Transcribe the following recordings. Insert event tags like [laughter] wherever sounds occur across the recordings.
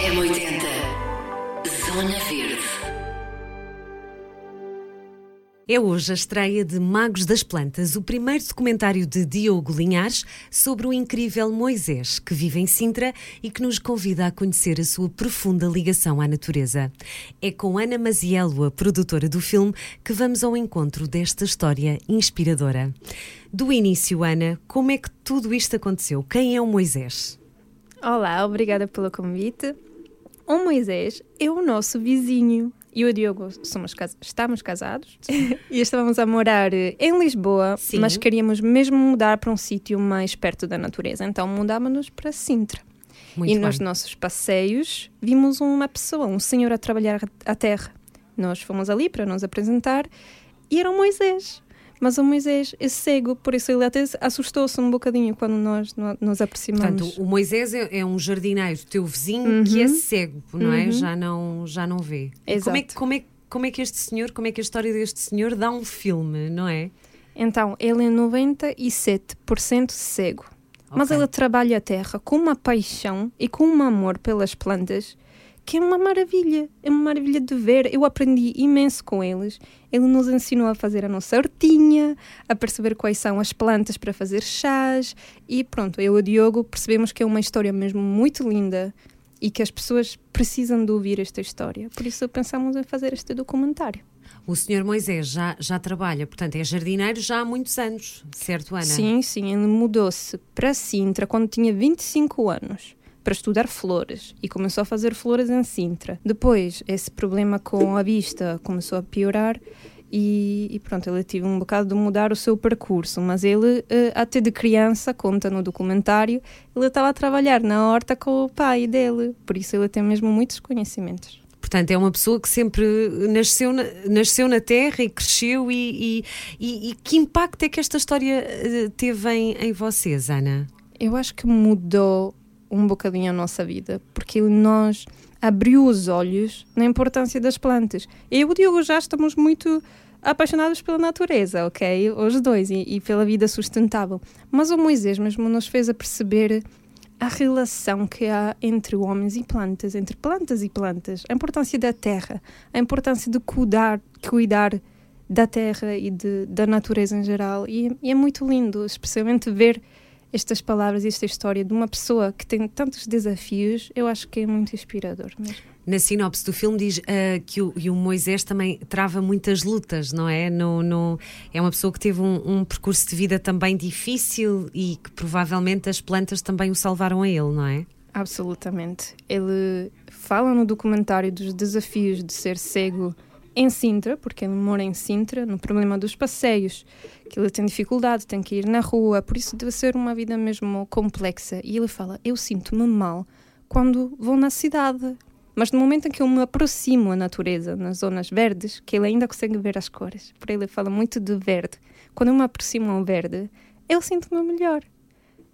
M80 Zona Verde. É hoje a estreia de Magos das Plantas, o primeiro documentário de Diogo Linhares sobre o incrível Moisés, que vive em Sintra e que nos convida a conhecer a sua profunda ligação à natureza. É com Ana Maziello, a produtora do filme, que vamos ao encontro desta história inspiradora. Do início, Ana, como é que tudo isto aconteceu? Quem é o Moisés? Olá, obrigada pelo convite. O Moisés é o nosso vizinho e o Diogo somos estamos casados [laughs] e estávamos a morar eh, em Lisboa, Sim. mas queríamos mesmo mudar para um sítio mais perto da natureza. Então mudámos-nos para Sintra. Muito e bem. nos nossos passeios vimos uma pessoa, um senhor a trabalhar a terra. Nós fomos ali para nos apresentar e era o Moisés. Mas o Moisés é cego, por isso ele até assustou-se um bocadinho quando nós no- nos aproximamos. Portanto, o Moisés é, é um jardineiro, teu vizinho, que é cego, não é? Uhum. Já não, já não vê. Exato. Como é, que- como, é, como é que este senhor, como é que a história deste senhor dá um filme, não é? Então, ele é 97% cego. Mas Ok. ele trabalha a terra com uma paixão e com um amor pelas plantas que é uma maravilha. É uma maravilha de ver. Eu aprendi imenso com eles. Ele nos ensinou a fazer a nossa hortinha, a perceber quais são as plantas para fazer chás. E pronto, eu e o Diogo percebemos que é uma história mesmo muito linda e que as pessoas precisam de ouvir esta história. Por isso pensamos em fazer este documentário. O senhor Moisés já, já trabalha, portanto, é jardineiro já há muitos anos, certo, Ana? Sim, sim, ele mudou-se para Sintra quando tinha 25 anos para estudar flores e começou a fazer flores em Sintra. Depois, esse problema com a vista começou a piorar e, e pronto, ele teve um bocado de mudar o seu percurso, mas ele, eh, até de criança, conta no documentário, ele estava a trabalhar na horta com o pai dele, por isso ele tem mesmo muitos conhecimentos. Portanto, é uma pessoa que sempre nasceu na, nasceu na terra e cresceu e, e, e- e que impacto é que esta história eh, teve em, em vocês, Ana? Eu acho que mudou um bocadinho a nossa vida, porque nós abriu os olhos na importância das plantas. Eu e o Diogo já estamos muito apaixonados pela natureza, ok? Os dois, e, e pela vida sustentável. Mas o Moisés mesmo nos fez a perceber a relação que há entre homens e plantas, entre plantas e plantas, a importância da terra, a importância de cuidar, cuidar da terra e de, da natureza em geral. E, e é muito lindo, especialmente ver estas palavras e esta história de uma pessoa que tem tantos desafios, eu acho que é muito inspirador mesmo. Na sinopse do filme diz ah, que o, o Moisés também trava muitas lutas, não é? No, no- é uma pessoa que teve um, um percurso de vida também difícil e que provavelmente as plantas também o salvaram a ele, não é? Absolutamente. Ele fala no documentário dos desafios de ser cego em Sintra, porque ele mora em Sintra, no problema dos passeios, que ele tem dificuldade, tem que ir na rua, por isso deve ser uma vida mesmo complexa. E ele fala: Eu sinto-me mal quando vou na cidade. Mas no momento em que eu me aproximo à natureza, nas zonas verdes, que ele ainda consegue ver as cores, por ele fala muito de verde. Quando eu me aproximo ao verde, eu sinto-me melhor.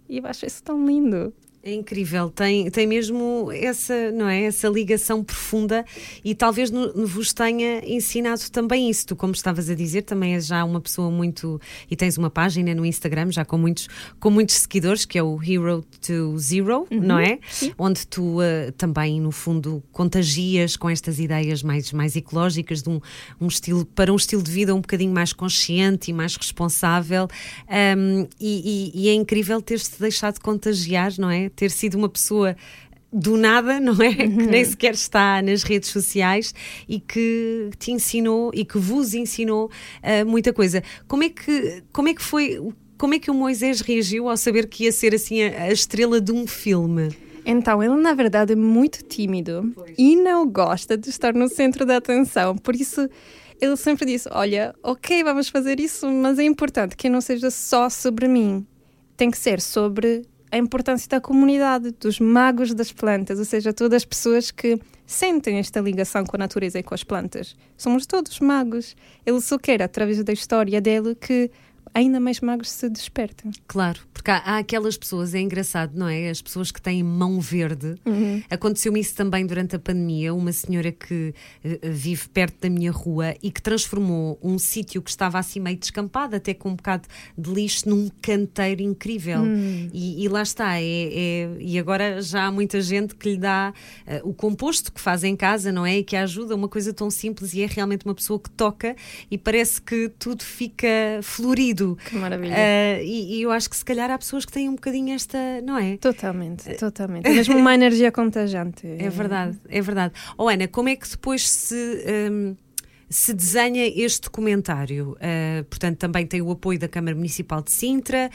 E eu acho isso tão lindo. É incrível, tem, tem mesmo essa, não é, essa ligação profunda e talvez no- vos tenha ensinado também isso. Tu, como estavas a dizer, também és já uma pessoa muito. e tens uma página no Instagram já com muitos, com muitos seguidores, que é o Hero to Zero, não é? Onde tu eh, também, no fundo, contagias com estas ideias mais, mais ecológicas de um, um estilo, para um estilo de vida um bocadinho mais consciente e mais responsável. Um, e, e- e é incrível ter-se deixado contagiar, não é? Ter sido uma pessoa do nada, [laughs] não é? Que nem sequer está nas redes sociais e que te ensinou e que vos ensinou ah, muita coisa. Como é que, como é que foi? Como é que o Moisés reagiu ao saber que ia ser assim a, a estrela de um filme? Então, ele na verdade é muito tímido e não gosta de estar no centro da atenção. Por isso, ele sempre disse: Olha, ok, vamos fazer isso, mas é importante que não seja só sobre mim. Tem que ser sobre a importância da comunidade, dos magos das plantas, ou seja, todas as pessoas que sentem esta ligação com a natureza e com as plantas. Somos todos magos. Ele só quer, através da história dele, que ainda mais magos se despertam. Claro, porque há, há aquelas pessoas, é engraçado, não é? As pessoas que têm mão verde. Uhum. Aconteceu-me isso também durante a pandemia. Uma senhora que eh, vive perto da minha rua e que transformou um sítio que estava assim meio descampado, até com um bocado de lixo, num canteiro incrível. Hum. E, e lá está. É, é- e agora já há muita gente que lhe dá eh, o composto que faz em casa, não é? E que a ajuda, uma coisa tão simples e é realmente uma pessoa que toca e parece que tudo fica florido. Que maravilha. Ah, e, e eu acho que se calhar há pessoas que têm um bocadinho esta, não é? Totalmente, totalmente. É mesmo uma energia contagiante. [laughs] É verdade, é verdade. Oh Ana, como é que depois se, hum, se desenha este documentário? Ah, portanto, também tem o apoio da Câmara Municipal de Sintra.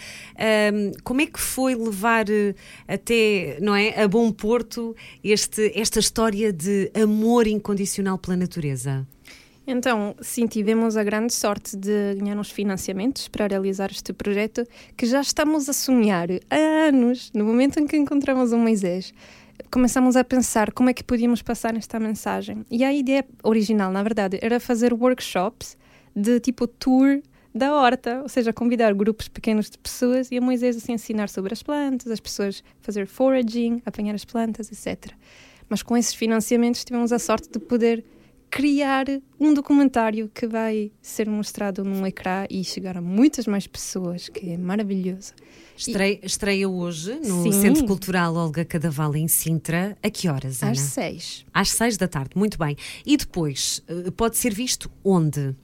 Hum, como é que foi levar eh, até, não é, a bom porto este, esta história de amor incondicional pela natureza? Então, sim, tivemos a grande sorte de ganhar uns financiamentos para realizar este projeto que já estamos a sonhar há anos. No momento em que encontramos o Moisés, começamos a pensar como é que podíamos passar esta mensagem. E a ideia original, na verdade, era fazer workshops de tipo tour da horta, ou seja, convidar grupos pequenos de pessoas e a Moisés assim ensinar sobre as plantas, as pessoas fazer foraging, apanhar as plantas, etc. Mas com esses financiamentos tivemos a sorte de poder criar um documentário que vai ser mostrado num ecrã e chegar a muitas mais pessoas, que é maravilhoso. Estreia, estreia hoje no Sim. Centro Cultural Olga Cadaval em Sintra. A que horas, Ana? Às seis. Às seis da tarde, muito bem. E depois, eh, pode ser visto onde?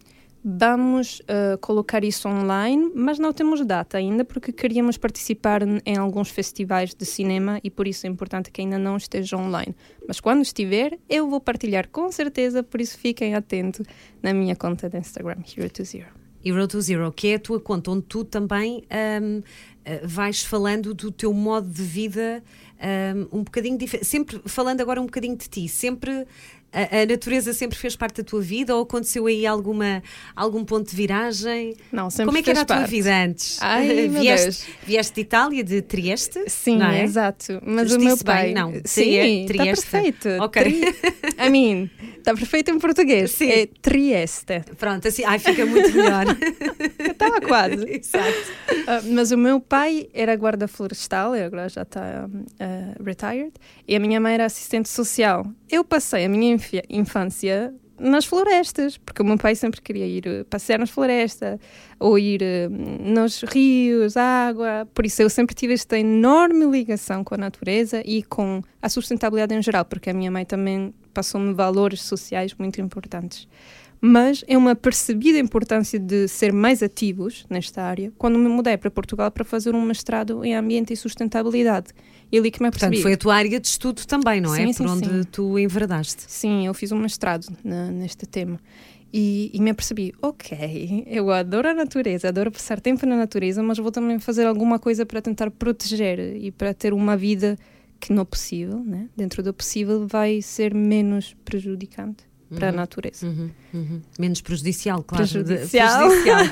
Vamos uh, colocar isso online, mas não temos data ainda porque queríamos participar em alguns festivais de cinema e por isso é importante que ainda não esteja online. Mas quando estiver, eu vou partilhar com certeza, por isso fiquem atentos na minha conta de Instagram, Hero to Zero. Hero to Zero, que é a tua conta, onde tu também ahm, ah, vais falando do teu modo de vida ahm, um bocadinho diferente. Sempre falando agora um bocadinho de ti, sempre. A, a natureza sempre fez parte da tua vida ou aconteceu aí alguma, algum ponto de viragem? Não, sempre Como é que era a tua parte. vida antes? Ai, meu vieste, vieste de Itália, de Trieste? Sim, é? exato. Mas o meu bem, pai. não. Sim, Trie- está perfeito. Ok. Tri... I mean, está perfeito em português. Sim. É Trieste. Pronto, assim, ai, fica muito melhor. Estava [laughs] quase. [laughs] Exato. Ah, mas o meu pai era guarda florestal, agora já está um, ah, retired, e a minha mãe era assistente social. Eu passei a minha infância nas florestas, porque o meu pai sempre queria ir eh, passear nas florestas, ou ir eh, nos rios, água. Por isso eu sempre tive esta enorme ligação com a natureza e com a sustentabilidade em geral, porque a minha mãe também passou-me valores sociais muito importantes mas eu me apercebi da importância de ser mais ativos nesta área quando me mudei para Portugal para fazer um mestrado em ambiente e sustentabilidade. E ali que me apercebi. Portanto, foi a tua área de estudo também, não é? Sim, Por sim, onde sim. tu enverdaste. Sim, eu fiz um mestrado na- neste tema. E, e me apercebi, ok, eu adoro a natureza, adoro passar tempo na natureza, mas vou também fazer alguma coisa para tentar proteger e para ter uma vida que no possível, né? dentro do possível, vai ser menos prejudicante para a natureza. Uhum, uhum. Menos prejudicial, claro. Prejudicial. prejudicial.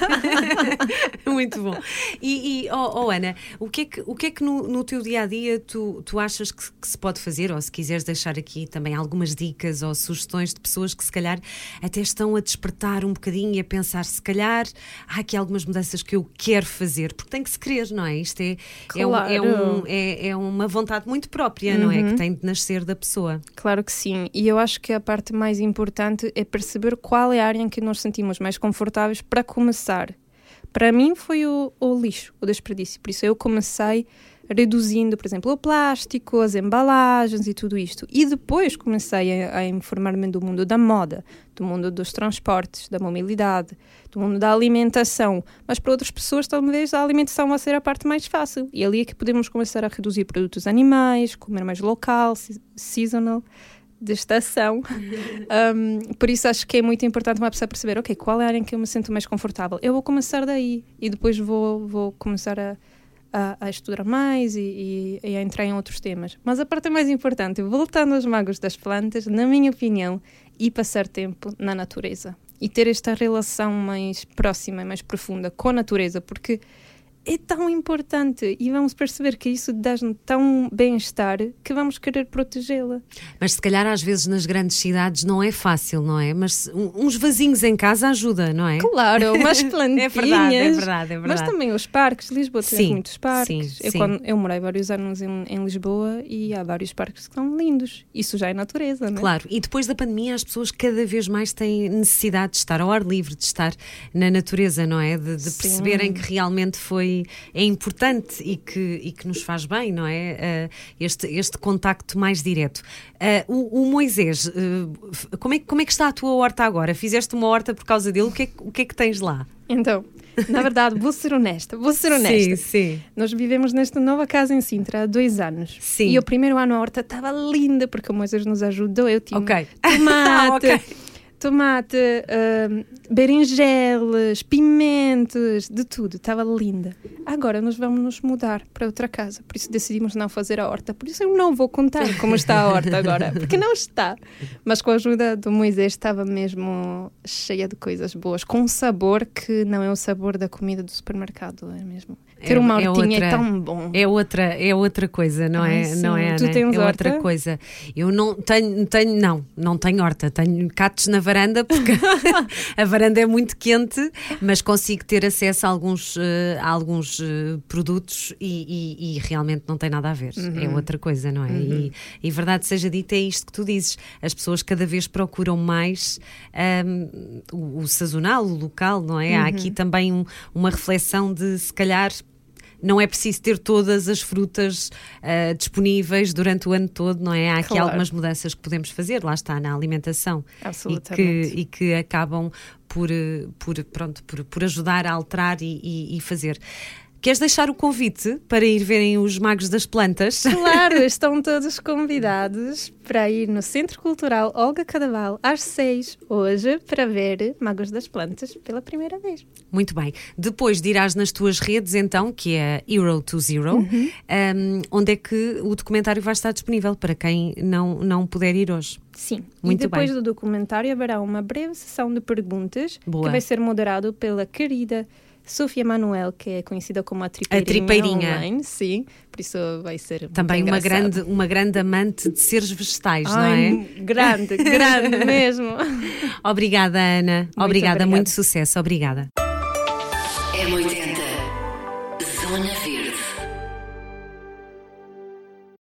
[laughs] Muito bom. E, e, oh, oh, Ana, o que é que, o que, é que no, no teu dia a dia tu, tu achas que, que se pode fazer? Ou se quiseres deixar aqui também algumas dicas ou sugestões de pessoas que se calhar até estão a despertar um bocadinho e a pensar, se calhar há aqui algumas mudanças que eu quero fazer, porque tem que se querer, não é? Isto é, é, um- é, um- Claro. é, é uma vontade muito própria, não é? Que tem de nascer da pessoa. Claro que sim. E eu acho que a parte mais importante é perceber qual é a área em que nos sentimos mais confortáveis para começar. Para mim foi o, o lixo, o desperdício. Por isso eu comecei reduzindo, por exemplo, o plástico, as embalagens e tudo isto. E depois comecei a, a informar-me do mundo da moda, do mundo dos transportes, da mobilidade, do mundo da alimentação. Mas para outras pessoas, talvez a alimentação vai ser a parte mais fácil. E ali é que podemos começar a reduzir produtos animais, comer mais local, se- seasonal de estação. Um, por isso acho que é muito importante uma pessoa perceber, ok, qual é a área em que eu me sinto mais confortável? Eu vou começar daí e depois vou, vou começar a, a, a estudar mais e, e- e a entrar em outros temas. Mas a parte mais importante, voltando aos magos das plantas, na minha opinião, e passar tempo na natureza. E ter esta relação mais próxima e mais profunda com a natureza, porque é tão importante e vamos perceber que isso dá-nos tão bem-estar que vamos querer protegê-la. Mas se calhar às vezes nas grandes cidades não é fácil, não é? Mas uns vasinhos em casa ajuda, não é? Claro, umas [laughs] plantinhas. é verdade, é verdade, é verdade. Mas também os parques, Lisboa tem Sim, muitos parques. sim, eu, sim. quando- eu morei vários anos em, em Lisboa e há vários parques que são lindos. Isso já é natureza, não é? Claro, e depois da pandemia as pessoas cada vez mais têm necessidade de estar ao ar livre, de estar na natureza, não é? De, de perceberem que realmente foi é importante e que, e que nos faz bem, não é? Ah, este, este contacto mais direto. Ah, o, o Moisés, ah, f- como, é, que- como é que está a tua horta agora? Fizeste uma horta por causa dele? O que é, que- o que, é que tens lá? Então, na verdade, vou ser honesta, vou ser honesta. Sim, sim. Nós vivemos nesta nova casa em Sintra há dois anos. Sim. E o primeiro ano a horta estava linda porque o Moisés nos ajudou. Eu tinha Ok. tomate, [laughs] Ok. Tomate, hum, berinjelas, pimentos, de tudo. Estava linda. Agora nós vamos nos mudar para outra casa. Por isso decidimos não fazer a horta. Por isso eu não vou contar como está a horta agora. Porque não está. Mas com a ajuda do Moisés estava mesmo cheia de coisas boas. Com um sabor que não é o sabor da comida do supermercado. É mesmo. Ter É- uma é hortinha é, outra- tão bom. É outra, é outra coisa, não Ai, é? sim. Não é, Tu Ana? tens é outra horta? coisa. Eu não tenho, tenho, não, não tenho horta. Tenho catos na varanda porque [laughs] a varanda é muito quente, mas consigo ter acesso a alguns, eh, a alguns eh, produtos e, e- e realmente não tem nada a ver. Uhum. É outra coisa, não é? E, e verdade seja dita, é isto que tu dizes. As pessoas cada vez procuram mais ahm, o, o sazonal, o local, não é? Uhum. Há aqui também um- uma reflexão de se calhar não é preciso ter todas as frutas ah, disponíveis durante o ano todo, não é? Há aqui Claro. algumas mudanças que podemos fazer, lá está, na alimentação. E que, Absolutamente. e que acabam por, eh, por, pronto, por, por ajudar a alterar e, e- e fazer. Queres deixar o convite para ir verem os Magos das Plantas? Claro, [laughs] estão todos convidados para ir no Centro Cultural Olga Cadaval às seis hoje para ver Magos das Plantas pela primeira vez. Muito bem. Depois dirás nas tuas redes, então, que é Hero to Zero, Uhum. um, onde é que o documentário vai estar disponível para quem não, não puder ir hoje. Sim. Muito e depois bem. do documentário haverá uma breve sessão de perguntas Boa. que vai ser moderado pela querida Sofia Manuel, que é conhecida como a Tripeirinha, Tripeirinha. online. Sim, por isso vai ser muito Também uma grande, uma grande amante de seres vegetais, não Ai, é? grande, grande [laughs] mesmo. Obrigada, Ana. Muito obrigada, obrigada. muito sucesso. Obrigada.